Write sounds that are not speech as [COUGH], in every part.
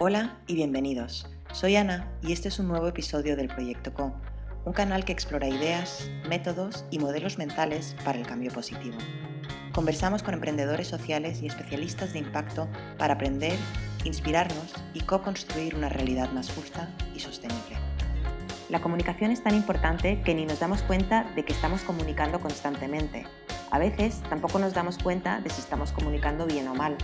Hola y bienvenidos. Soy Ana y este es un nuevo episodio del Proyecto Co, un canal que explora ideas, métodos y modelos mentales para el cambio positivo. Conversamos con emprendedores sociales y especialistas de impacto para aprender, inspirarnos y co-construir una realidad más justa y sostenible. La comunicación es tan importante que ni nos damos cuenta de que estamos comunicando constantemente. A veces tampoco nos damos cuenta de si estamos comunicando bien o mal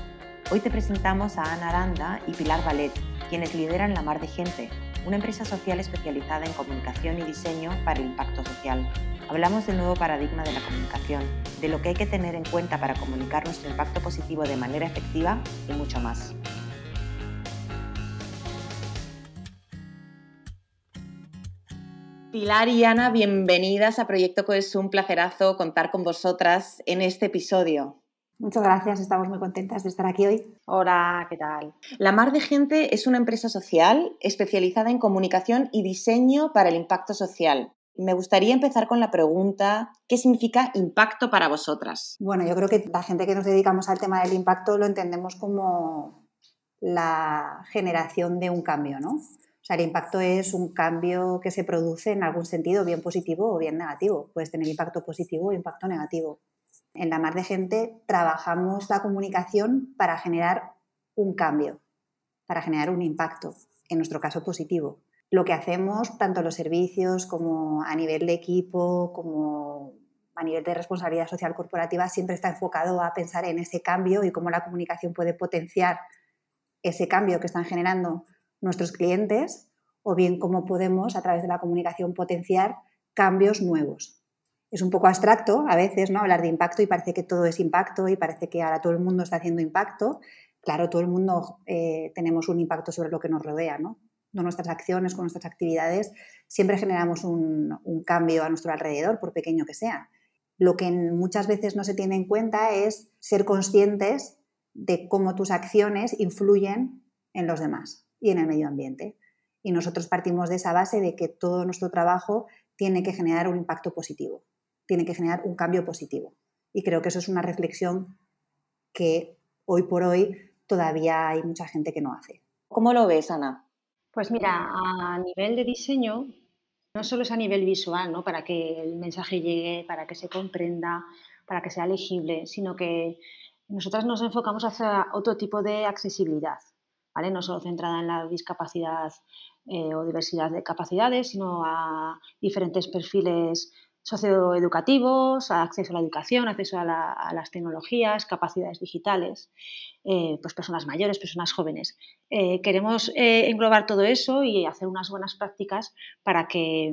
Hoy te presentamos a Ana Aranda y Pilar Valet, quienes lideran La Mar de Gente, una empresa social especializada en comunicación y diseño para el impacto social. Hablamos del nuevo paradigma de la comunicación, de lo que hay que tener en cuenta para comunicar nuestro impacto positivo de manera efectiva y mucho más. Pilar y Ana, bienvenidas a Proyecto Es Un placerazo contar con vosotras en este episodio. Muchas gracias, estamos muy contentas de estar aquí hoy. Hola, ¿qué tal? La Mar de Gente es una empresa social especializada en comunicación y diseño para el impacto social. Me gustaría empezar con la pregunta, ¿qué significa impacto para vosotras? Bueno, yo creo que la gente que nos dedicamos al tema del impacto lo entendemos como la generación de un cambio, ¿no? O sea, el impacto es un cambio que se produce en algún sentido, bien positivo o bien negativo. Puedes tener impacto positivo o impacto negativo. En la mar de gente trabajamos la comunicación para generar un cambio, para generar un impacto, en nuestro caso positivo. Lo que hacemos, tanto los servicios como a nivel de equipo, como a nivel de responsabilidad social corporativa, siempre está enfocado a pensar en ese cambio y cómo la comunicación puede potenciar ese cambio que están generando nuestros clientes o bien cómo podemos a través de la comunicación potenciar cambios nuevos es un poco abstracto a veces, ¿no? Hablar de impacto y parece que todo es impacto y parece que ahora todo el mundo está haciendo impacto. Claro, todo el mundo eh, tenemos un impacto sobre lo que nos rodea, ¿no? Con nuestras acciones, con nuestras actividades, siempre generamos un, un cambio a nuestro alrededor, por pequeño que sea. Lo que muchas veces no se tiene en cuenta es ser conscientes de cómo tus acciones influyen en los demás y en el medio ambiente. Y nosotros partimos de esa base de que todo nuestro trabajo tiene que generar un impacto positivo tiene que generar un cambio positivo. Y creo que eso es una reflexión que hoy por hoy todavía hay mucha gente que no hace. ¿Cómo lo ves, Ana? Pues mira, a nivel de diseño, no solo es a nivel visual, ¿no? Para que el mensaje llegue, para que se comprenda, para que sea legible, sino que nosotras nos enfocamos hacia otro tipo de accesibilidad, ¿vale? No solo centrada en la discapacidad eh, o diversidad de capacidades, sino a diferentes perfiles socioeducativos, acceso a la educación, acceso a, las tecnologías, capacidades digitales, eh, pues personas mayores, personas jóvenes. Eh, queremos eh, englobar todo eso y hacer unas buenas prácticas para que,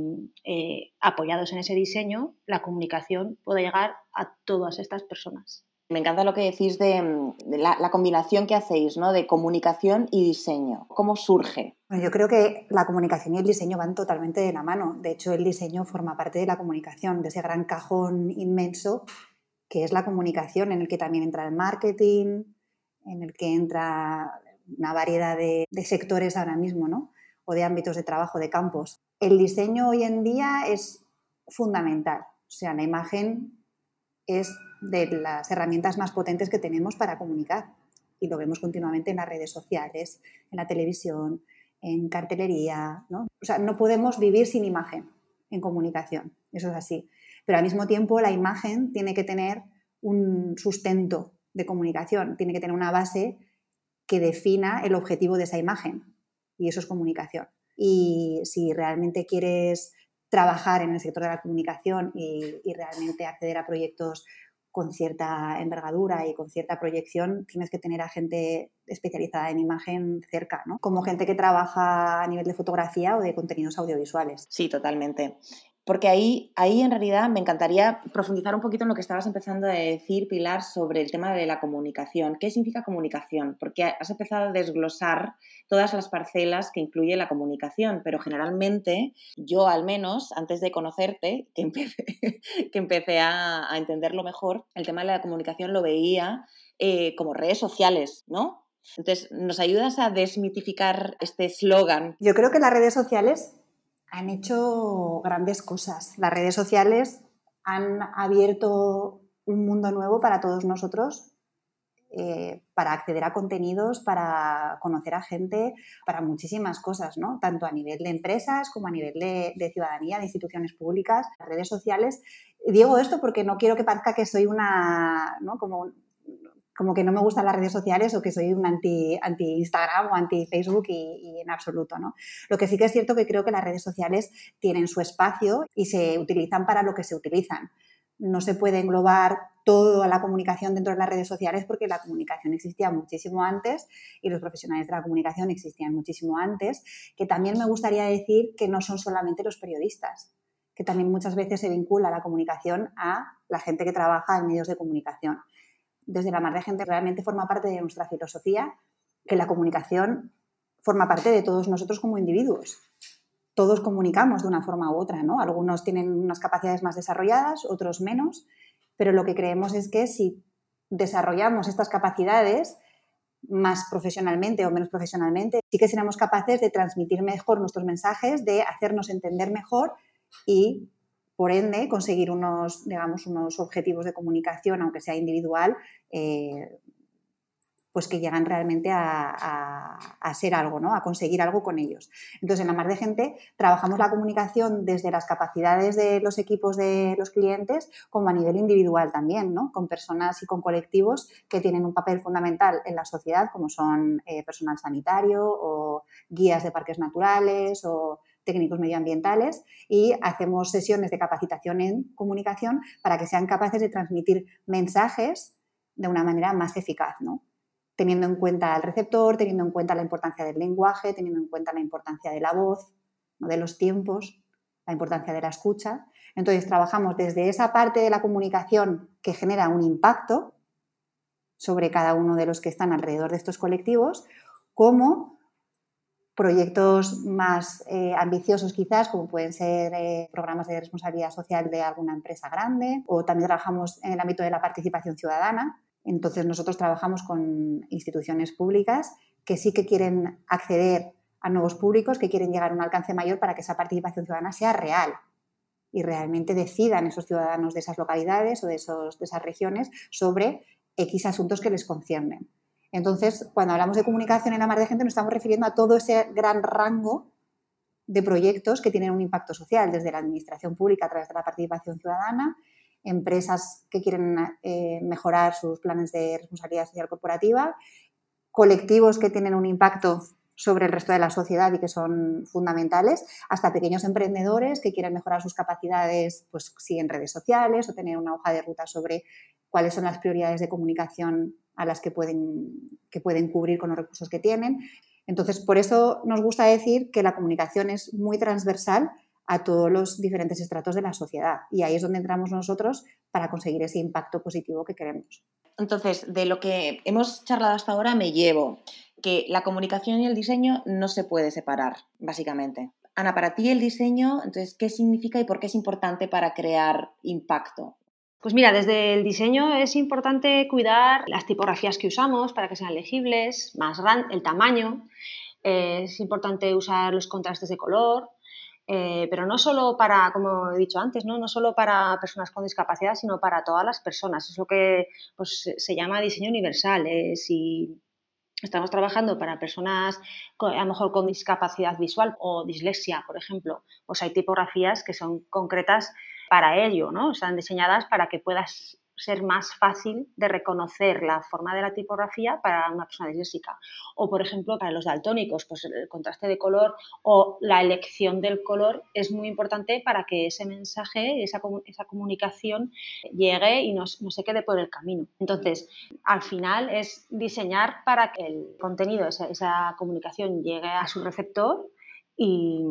apoyados en ese diseño, la comunicación pueda llegar a todas estas personas. Me encanta lo que decís de, la, combinación que hacéis, ¿no? De comunicación y diseño. ¿Cómo surge? Yo creo que la comunicación y el diseño van totalmente de la mano. De hecho, el diseño forma parte de la comunicación, de ese gran cajón inmenso que es la comunicación, en el que también entra el marketing, en el que entra una variedad de, de sectores ahora mismo, ¿no? O de ámbitos de trabajo, de campos. El diseño hoy en día es fundamental. O sea, la imagen es de las herramientas más potentes que tenemos para comunicar. Y lo vemos continuamente en las redes sociales, en la televisión, en cartelería. ¿no? O sea, no podemos vivir sin imagen en comunicación, eso es así. Pero al mismo tiempo la imagen tiene que tener un sustento de comunicación, tiene que tener una base que defina el objetivo de esa imagen. Y eso es comunicación. Y si realmente quieres trabajar en el sector de la comunicación y, y realmente acceder a proyectos con cierta envergadura y con cierta proyección, tienes que tener a gente especializada en imagen cerca, ¿no? Como gente que trabaja a nivel de fotografía o de contenidos audiovisuales. Sí, totalmente. Porque ahí, ahí en realidad me encantaría profundizar un poquito en lo que estabas empezando a decir, Pilar, sobre el tema de la comunicación. ¿Qué significa comunicación? Porque has empezado a desglosar todas las parcelas que incluye la comunicación, pero generalmente yo al menos, antes de conocerte, que empecé, [LAUGHS] que empecé a, entenderlo mejor, el tema de la comunicación lo veía eh, como redes sociales, ¿no? Entonces, ¿nos ayudas a desmitificar este eslogan? Yo creo que las redes sociales han hecho grandes cosas. Las redes sociales han abierto un mundo nuevo para todos nosotros eh, para acceder a contenidos, para conocer a gente, para muchísimas cosas, ¿no? Tanto a nivel de empresas como a nivel de, ciudadanía, de instituciones públicas, redes sociales. Digo esto porque no quiero que parezca que soy una, ¿no? Como, como que no me gustan las redes sociales o que soy un anti, anti Instagram o anti Facebook y, en absoluto, ¿no? Lo que sí que es cierto que creo que las redes sociales tienen su espacio y se utilizan para lo que se utilizan no se puede englobar toda la comunicación dentro de las redes sociales porque la comunicación existía muchísimo antes y los profesionales de la comunicación existían muchísimo antes, que también me gustaría decir que no son solamente los periodistas, que también muchas veces se vincula la comunicación a la gente que trabaja en medios de comunicación. Desde la mar de gente realmente forma parte de nuestra filosofía que la comunicación forma parte de todos nosotros como individuos todos comunicamos de una forma u otra, ¿no? Algunos tienen unas capacidades más desarrolladas, otros menos, pero lo que creemos es que si desarrollamos estas capacidades más profesionalmente o menos profesionalmente, sí que seremos capaces de transmitir mejor nuestros mensajes, de hacernos entender mejor y, por ende, conseguir unos, digamos, unos objetivos de comunicación, aunque sea individual, eh, pues que llegan realmente a, ser algo, ¿no? a conseguir algo con ellos. Entonces, en la Mar de Gente trabajamos la comunicación desde las capacidades de los equipos de los clientes como a nivel individual también, ¿no? con personas y con colectivos que tienen un papel fundamental en la sociedad, como son eh, personal sanitario o guías de parques naturales o técnicos medioambientales y hacemos sesiones de capacitación en comunicación para que sean capaces de transmitir mensajes de una manera más eficaz, ¿no? teniendo en cuenta al receptor, teniendo en cuenta la importancia del lenguaje, teniendo en cuenta la importancia de la voz, de los tiempos, la importancia de la escucha. Entonces, trabajamos desde esa parte de la comunicación que genera un impacto sobre cada uno de los que están alrededor de estos colectivos, como proyectos más eh, ambiciosos quizás, como pueden ser eh, programas de responsabilidad social de alguna empresa grande, o también trabajamos en el ámbito de la participación ciudadana, entonces nosotros trabajamos con instituciones públicas que sí que quieren acceder a nuevos públicos, que quieren llegar a un alcance mayor para que esa participación ciudadana sea real y realmente decidan esos ciudadanos de esas localidades o de, esas regiones sobre X asuntos que les conciernen. Entonces, cuando hablamos de comunicación en la mar de gente, nos estamos refiriendo a todo ese gran rango de proyectos que tienen un impacto social, desde la administración pública a través de la participación ciudadana, empresas que quieren eh, mejorar sus planes de responsabilidad social corporativa, colectivos que tienen un impacto sobre el resto de la sociedad y que son fundamentales, hasta pequeños emprendedores que quieren mejorar sus capacidades, pues sí en redes sociales o tener una hoja de ruta sobre cuáles son las prioridades de comunicación a las que pueden, que pueden cubrir con los recursos que tienen. Entonces, por eso nos gusta decir que la comunicación es muy transversal a todos los diferentes estratos de la sociedad. Y ahí es donde entramos nosotros para conseguir ese impacto positivo que queremos. Entonces, de lo que hemos charlado hasta ahora me llevo que la comunicación y el diseño no se puede separar, básicamente. Ana, para ti el diseño, entonces, ¿qué significa y por qué es importante para crear impacto? Pues mira, desde el diseño es importante cuidar las tipografías que usamos para que sean legibles, más grande, el tamaño. es importante usar los contrastes de color, eh, pero no solo para, como he dicho antes, ¿no? no solo para personas con discapacidad, sino para todas las personas. Es lo que pues, se llama diseño universal. Eh, si estamos trabajando para personas a lo mejor con discapacidad visual o dislexia, por ejemplo, pues hay tipografías que son concretas para ello, ¿no? Están diseñadas para que puedas ser más fácil de reconocer la forma de la tipografía para una persona disléxica. O, por ejemplo, para los daltónicos, pues el contraste de color o la elección del color es muy importante para que ese mensaje, esa, comunicación llegue y no, no, se quede por el camino. Entonces, al final es diseñar para que el contenido, esa, esa comunicación llegue a su receptor y,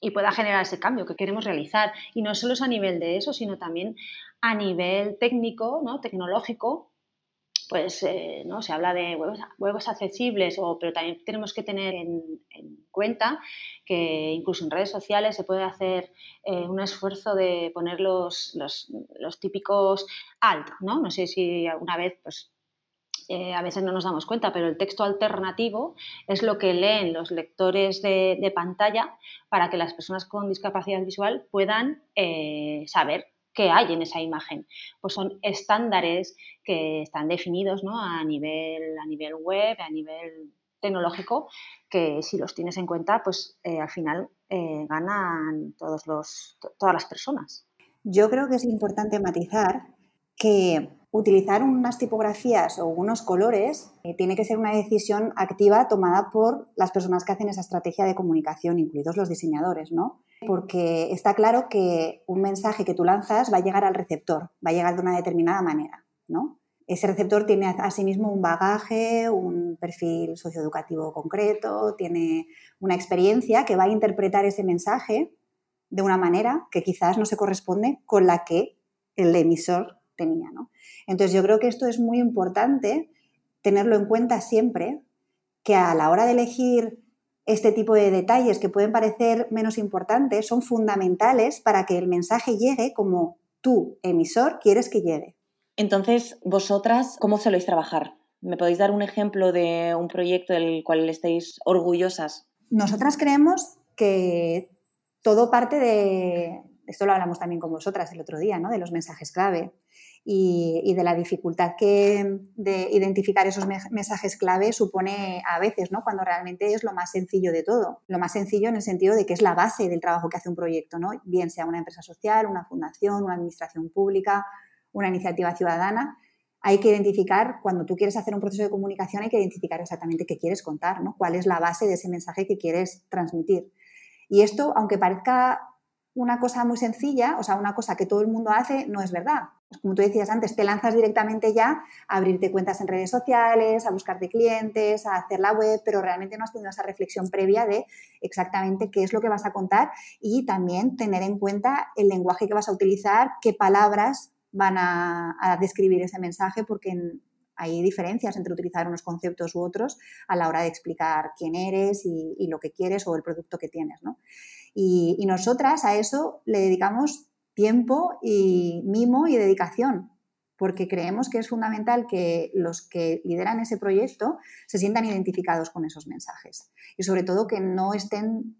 y pueda generar ese cambio que queremos realizar. Y no solo es a nivel de eso, sino también a nivel técnico, ¿no? tecnológico, pues eh, ¿no? se habla de huevos, accesibles, o, pero también tenemos que tener en, cuenta que incluso en redes sociales se puede hacer eh, un esfuerzo de poner los, los, los, típicos alt, ¿no? No sé si alguna vez pues, eh, a veces no nos damos cuenta, pero el texto alternativo es lo que leen los lectores de, pantalla para que las personas con discapacidad visual puedan eh, saber qué hay en esa imagen. Pues son estándares que están definidos ¿no? a, nivel, a nivel web, a nivel tecnológico, que si los tienes en cuenta, pues eh, al final ganan todos los, todas las personas. Yo creo que es importante matizar que utilizar unas tipografías o unos colores eh, tiene que ser una decisión activa tomada por las personas que hacen esa estrategia de comunicación, incluidos los diseñadores, ¿no? Porque está claro que un mensaje que tú lanzas va a llegar al receptor, va a llegar de una determinada manera, ¿no? Ese receptor tiene asimismo un bagaje, un perfil socioeducativo concreto, tiene una experiencia que va a interpretar ese mensaje de una manera que quizás no se corresponde con la que el emisor tenía. ¿no? Entonces yo creo que esto es muy importante tenerlo en cuenta siempre, que a la hora de elegir este tipo de detalles que pueden parecer menos importantes son fundamentales para que el mensaje llegue como tú, emisor, quieres que llegue. Entonces, vosotras, ¿cómo soléis trabajar? ¿Me podéis dar un ejemplo de un proyecto del cual estéis orgullosas? Nosotras creemos que todo parte de, esto lo hablamos también con vosotras el otro día, ¿no? de los mensajes clave y, de la dificultad que de identificar esos mensajes clave supone a veces, ¿no? cuando realmente es lo más sencillo de todo. Lo más sencillo en el sentido de que es la base del trabajo que hace un proyecto, ¿no? bien sea una empresa social, una fundación, una administración pública, una iniciativa ciudadana. Hay que identificar, cuando tú quieres hacer un proceso de comunicación, hay que identificar exactamente qué quieres contar, ¿no? cuál es la base de ese mensaje que quieres transmitir. Y esto, aunque parezca una cosa muy sencilla, o sea, una cosa que todo el mundo hace, no es verdad. Como tú decías antes, te lanzas directamente ya a abrirte cuentas en redes sociales, a buscarte clientes, a hacer la web, pero realmente no has tenido esa reflexión previa de exactamente qué es lo que vas a contar y también tener en cuenta el lenguaje que vas a utilizar, qué palabras van a, describir ese mensaje, porque hay diferencias entre utilizar unos conceptos u otros a la hora de explicar quién eres y, y lo que quieres o el producto que tienes. ¿no? Y, nosotras a eso le dedicamos tiempo y mimo y dedicación, porque creemos que es fundamental que los que lideran ese proyecto se sientan identificados con esos mensajes y sobre todo que no estén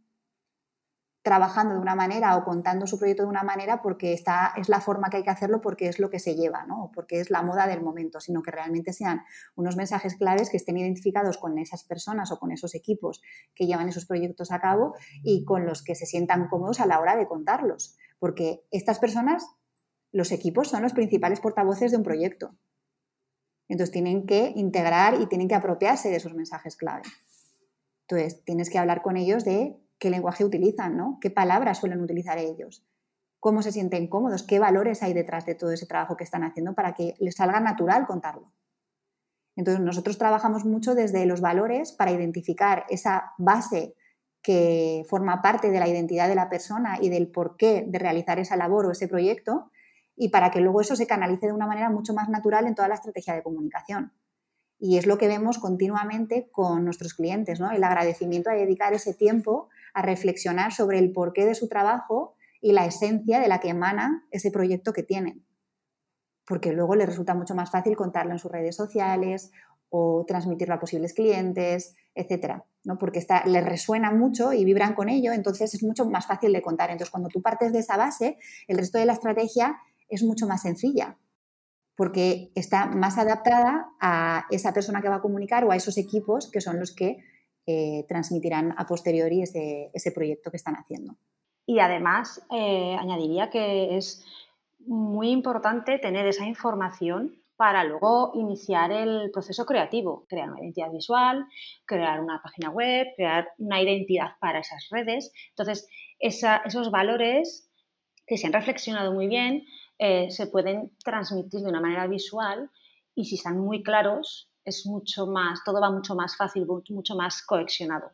trabajando de una manera o contando su proyecto de una manera porque está, es la forma que hay que hacerlo porque es lo que se lleva, ¿no? Porque es la moda del momento, sino que realmente sean unos mensajes claves que estén identificados con esas personas o con esos equipos que llevan esos proyectos a cabo y con los que se sientan cómodos a la hora de contarlos. Porque estas personas, los equipos, son los principales portavoces de un proyecto. Entonces tienen que integrar y tienen que apropiarse de esos mensajes clave. Entonces tienes que hablar con ellos de qué lenguaje utilizan, ¿no? qué palabras suelen utilizar ellos, cómo se sienten cómodos, qué valores hay detrás de todo ese trabajo que están haciendo para que les salga natural contarlo. Entonces, nosotros trabajamos mucho desde los valores para identificar esa base que forma parte de la identidad de la persona y del porqué de realizar esa labor o ese proyecto y para que luego eso se canalice de una manera mucho más natural en toda la estrategia de comunicación. Y es lo que vemos continuamente con nuestros clientes, ¿no? El agradecimiento a dedicar ese tiempo a reflexionar sobre el porqué de su trabajo y la esencia de la que emana ese proyecto que tienen. Porque luego les resulta mucho más fácil contarlo en sus redes sociales o transmitirlo a posibles clientes, etcétera, ¿no? Porque está, les resuena mucho y vibran con ello, entonces es mucho más fácil de contar. Entonces, cuando tú partes de esa base, el resto de la estrategia es mucho más sencilla, porque está más adaptada a esa persona que va a comunicar o a esos equipos que son los que eh, transmitirán a posteriori ese, ese, proyecto que están haciendo. Y además, eh, añadiría que es muy importante tener esa información para luego iniciar el proceso creativo, crear una identidad visual, crear una página web, crear una identidad para esas redes. Entonces, esos valores que se han reflexionado muy bien eh, se pueden transmitir de una manera visual y si están muy claros, es mucho más, todo va mucho más fácil, mucho más coexionado.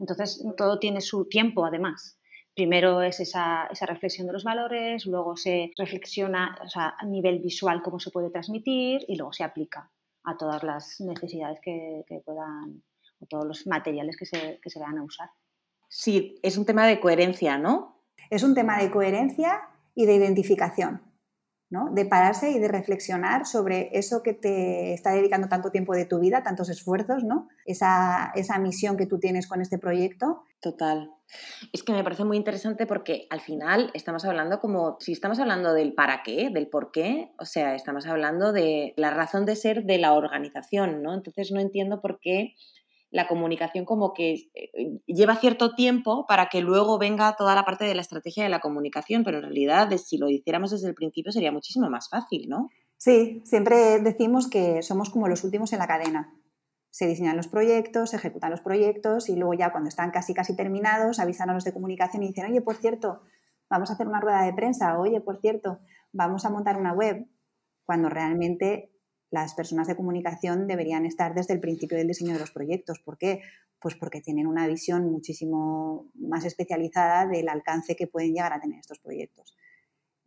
Entonces, todo tiene su tiempo, además. Primero es esa, reflexión de los valores, luego se reflexiona a nivel visual cómo se puede transmitir y luego se aplica a todas las necesidades que, puedan, o todos los materiales que se, que se van a usar. Sí, es un tema de coherencia, ¿no? Es un tema de coherencia y de identificación. ¿no? De pararse y de reflexionar sobre eso que te está dedicando tanto tiempo de tu vida, tantos esfuerzos, ¿no? Esa, esa misión que tú tienes con este proyecto. Total. Es que me parece muy interesante porque al final estamos hablando como, si estamos hablando del para qué, del por qué, o sea, estamos hablando de la razón de ser de la organización, ¿no? Entonces no entiendo por qué la comunicación como que eh, lleva cierto tiempo para que luego venga toda la parte de la estrategia de la comunicación, pero en realidad si lo hiciéramos desde el principio sería muchísimo más fácil, ¿no? Sí, siempre decimos que somos como los últimos en la cadena. Se diseñan los proyectos, se ejecutan los proyectos y luego ya cuando están casi casi terminados avisan a los de comunicación y dicen, oye, por cierto, vamos a hacer una rueda de prensa, oye, por cierto, vamos a montar una web, cuando realmente las personas de comunicación deberían estar desde el principio del diseño de los proyectos. ¿Por qué? Pues porque tienen una visión muchísimo más especializada del alcance que pueden llegar a tener estos proyectos.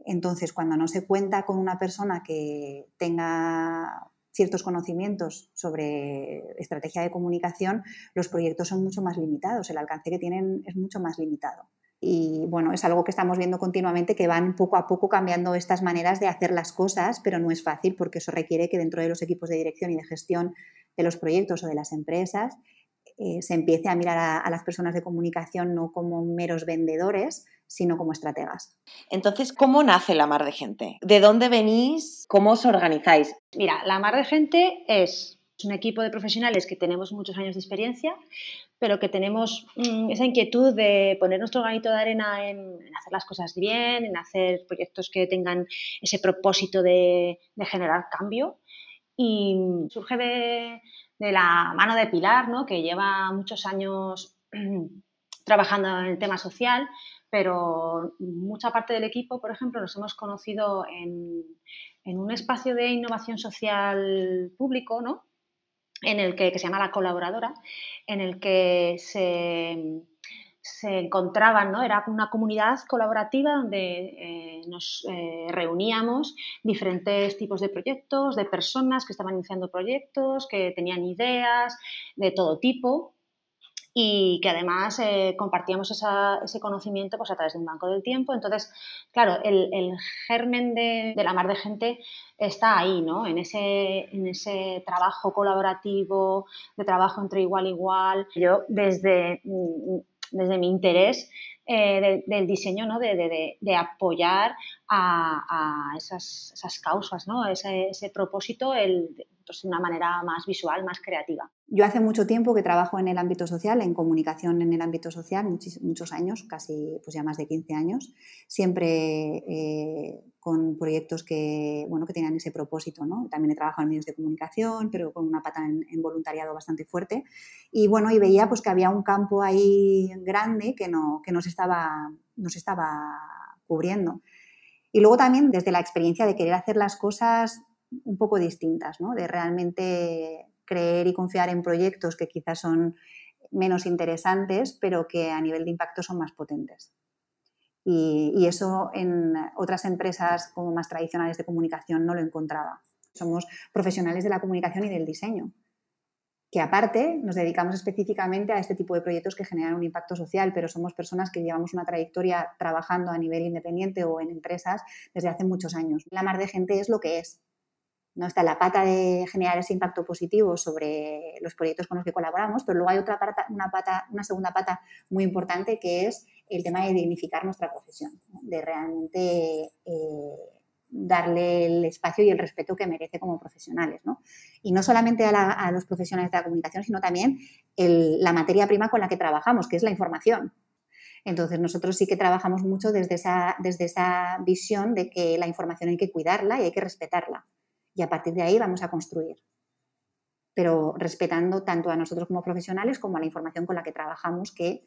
Entonces, cuando no se cuenta con una persona que tenga ciertos conocimientos sobre estrategia de comunicación, los proyectos son mucho más limitados, el alcance que tienen es mucho más limitado. Y bueno, es algo que estamos viendo continuamente que van poco a poco cambiando estas maneras de hacer las cosas, pero no es fácil porque eso requiere que dentro de los equipos de dirección y de gestión de los proyectos o de las empresas eh, se empiece a mirar a, a, las personas de comunicación no como meros vendedores, sino como estrategas. Entonces, ¿cómo nace la mar de gente? ¿De dónde venís? ¿Cómo os organizáis? Mira, la mar de gente es un equipo de profesionales que tenemos muchos años de experiencia, pero que tenemos mm, esa inquietud de poner nuestro granito de arena en, hacer las cosas bien, en hacer proyectos que tengan ese propósito de, generar cambio. Y surge de, la mano de Pilar, ¿no? que lleva muchos años trabajando en el tema social, pero mucha parte del equipo, por ejemplo, nos hemos conocido en, en un espacio de innovación social público, ¿no? en el que, se llama La Colaboradora, en el que se, se encontraban, ¿no? Era una comunidad colaborativa donde eh, nos eh, reuníamos diferentes tipos de proyectos, de personas que estaban iniciando proyectos, que tenían ideas de todo tipo y que además eh, compartíamos ese conocimiento pues, a través de un banco del tiempo. Entonces, claro, el, germen de, la mar de gente está ahí, ¿no? En ese, en ese trabajo colaborativo, de trabajo entre igual igual. Yo, desde, mm, desde mi interés, eh, del diseño, ¿no? de, de, apoyar a, esas, causas, ¿no? ese, ese propósito, el, pues, de una manera más visual, más creativa. Yo hace mucho tiempo que trabajo en el ámbito social, en comunicación en el ámbito social, muchos, años, casi pues ya más de 15 años, siempre eh, con proyectos que, bueno, que tenían ese propósito. ¿no? También he trabajado en medios de comunicación, pero con una pata en, voluntariado bastante fuerte. Y bueno, y veía pues, que había un campo ahí grande que, no, que nos, estaba, nos estaba cubriendo. Y luego también desde la experiencia de querer hacer las cosas un poco distintas, ¿no? de realmente creer y confiar en proyectos que quizás son menos interesantes, pero que a nivel de impacto son más potentes. Y, eso en otras empresas como más tradicionales de comunicación no lo encontraba. Somos profesionales de la comunicación y del diseño, que aparte nos dedicamos específicamente a este tipo de proyectos que generan un impacto social, pero somos personas que llevamos una trayectoria trabajando a nivel independiente o en empresas desde hace muchos años. La mar de gente es lo que es, ¿no? Está la pata de generar ese impacto positivo sobre los proyectos con los que colaboramos, pero luego hay otra pata, una, pata, una segunda pata muy importante que es el tema de dignificar nuestra profesión, de realmente eh, darle el espacio y el respeto que merece como profesionales. ¿no? Y no solamente a, los profesionales de la comunicación, sino también la materia prima con la que trabajamos, que es la información. Entonces, nosotros sí que trabajamos mucho desde esa, desde esa visión de que la información hay que cuidarla y hay que respetarla y a partir de ahí vamos a construir. Pero respetando tanto a nosotros como profesionales como a la información con la que trabajamos, que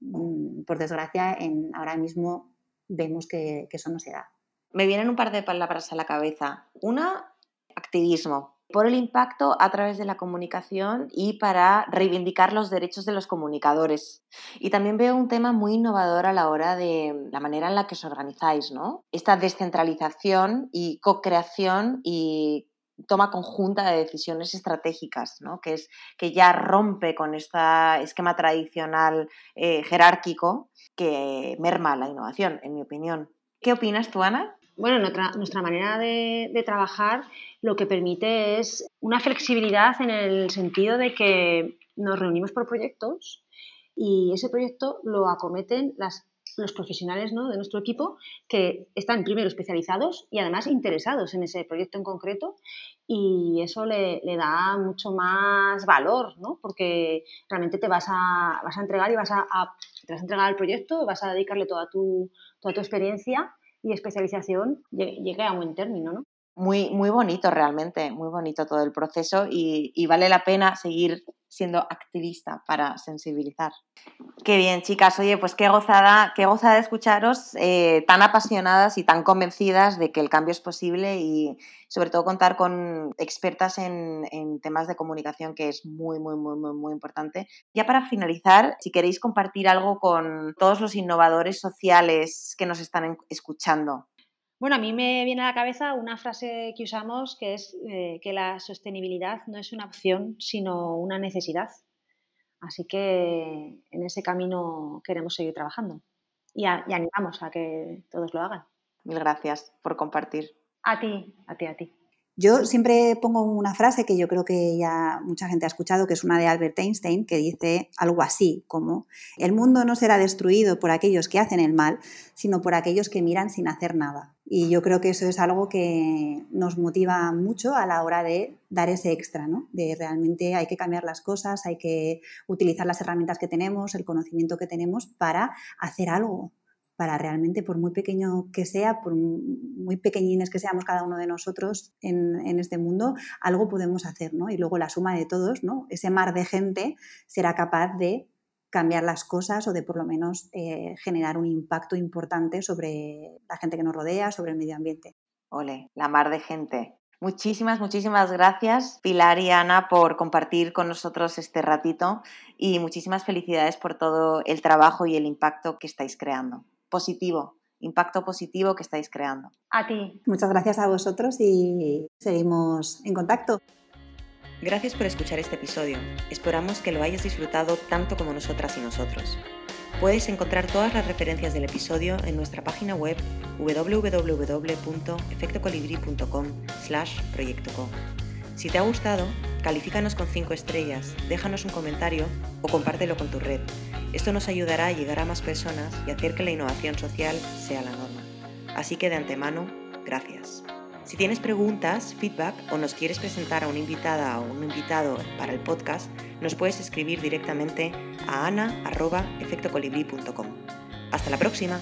mm, por desgracia en, ahora mismo vemos que, que eso no se da. Me vienen un par de palabras a la cabeza. Una, activismo por el impacto a través de la comunicación y para reivindicar los derechos de los comunicadores. Y también veo un tema muy innovador a la hora de la manera en la que os organizáis, ¿no? Esta descentralización y co-creación y toma conjunta de decisiones estratégicas, ¿no? que, es, que ya rompe con este esquema tradicional eh, jerárquico que merma la innovación, en mi opinión. ¿Qué opinas tú, Ana? Bueno, nuestra, nuestra manera de, de, trabajar lo que permite es una flexibilidad en el sentido de que nos reunimos por proyectos y ese proyecto lo acometen los profesionales de nuestro equipo que están primero especializados y además interesados en ese proyecto en concreto y eso le, da mucho más valor, ¿no? porque realmente te vas a, vas a entregar y vas a, te vas a entregar al proyecto, vas a dedicarle toda tu, toda tu experiencia y especialización llegue a buen término. ¿no? Muy, muy bonito realmente, muy bonito todo el proceso y, vale la pena seguir siendo activista para sensibilizar. Qué bien, chicas. Oye, pues qué gozada, qué gozada escucharos eh, tan apasionadas y tan convencidas de que el cambio es posible y sobre todo contar con expertas en, en, temas de comunicación, que es muy, muy, muy, muy, muy importante. Ya para finalizar, si queréis compartir algo con todos los innovadores sociales que nos están escuchando. Bueno, a mí me viene a la cabeza una frase que usamos que es eh, que la sostenibilidad no es una opción, sino una necesidad. Así que en ese camino queremos seguir trabajando y, y animamos a que todos lo hagan. Mil gracias por compartir. A ti, a ti, a ti. Yo siempre pongo una frase que yo creo que ya mucha gente ha escuchado, que es una de Albert Einstein, que dice algo así como, el mundo no será destruido por aquellos que hacen el mal, sino por aquellos que miran sin hacer nada. Y yo creo que eso es algo que nos motiva mucho a la hora de dar ese extra, ¿no? De realmente hay que cambiar las cosas, hay que utilizar las herramientas que tenemos, el conocimiento que tenemos para hacer algo, para realmente, por muy pequeño que sea, por muy pequeñines que seamos cada uno de nosotros en, este mundo, algo podemos hacer, ¿no? Y luego la suma de todos, ¿no? Ese mar de gente será capaz de cambiar las cosas o de por lo menos eh, generar un impacto importante sobre la gente que nos rodea, sobre el medio ambiente. Ole, la mar de gente. Muchísimas, muchísimas gracias, Pilar y Ana, por compartir con nosotros este ratito y muchísimas felicidades por todo el trabajo y el impacto que estáis creando positivo, impacto positivo que estáis creando. A ti. Muchas gracias a vosotros y seguimos en contacto. Gracias por escuchar este episodio. Esperamos que lo hayas disfrutado tanto como nosotras y nosotros. Puedes encontrar todas las referencias del episodio en nuestra página web www.efectocolibri.com slash proyectoco. Si te ha gustado, califícanos con 5 estrellas, déjanos un comentario o compártelo con tu red. Esto nos ayudará a llegar a más personas y hacer que la innovación social sea la norma. Así que de antemano, gracias. Si tienes preguntas, feedback o nos quieres presentar a una invitada o un invitado para el podcast, nos puedes escribir directamente a ana.efectocolibri.com. Hasta la próxima.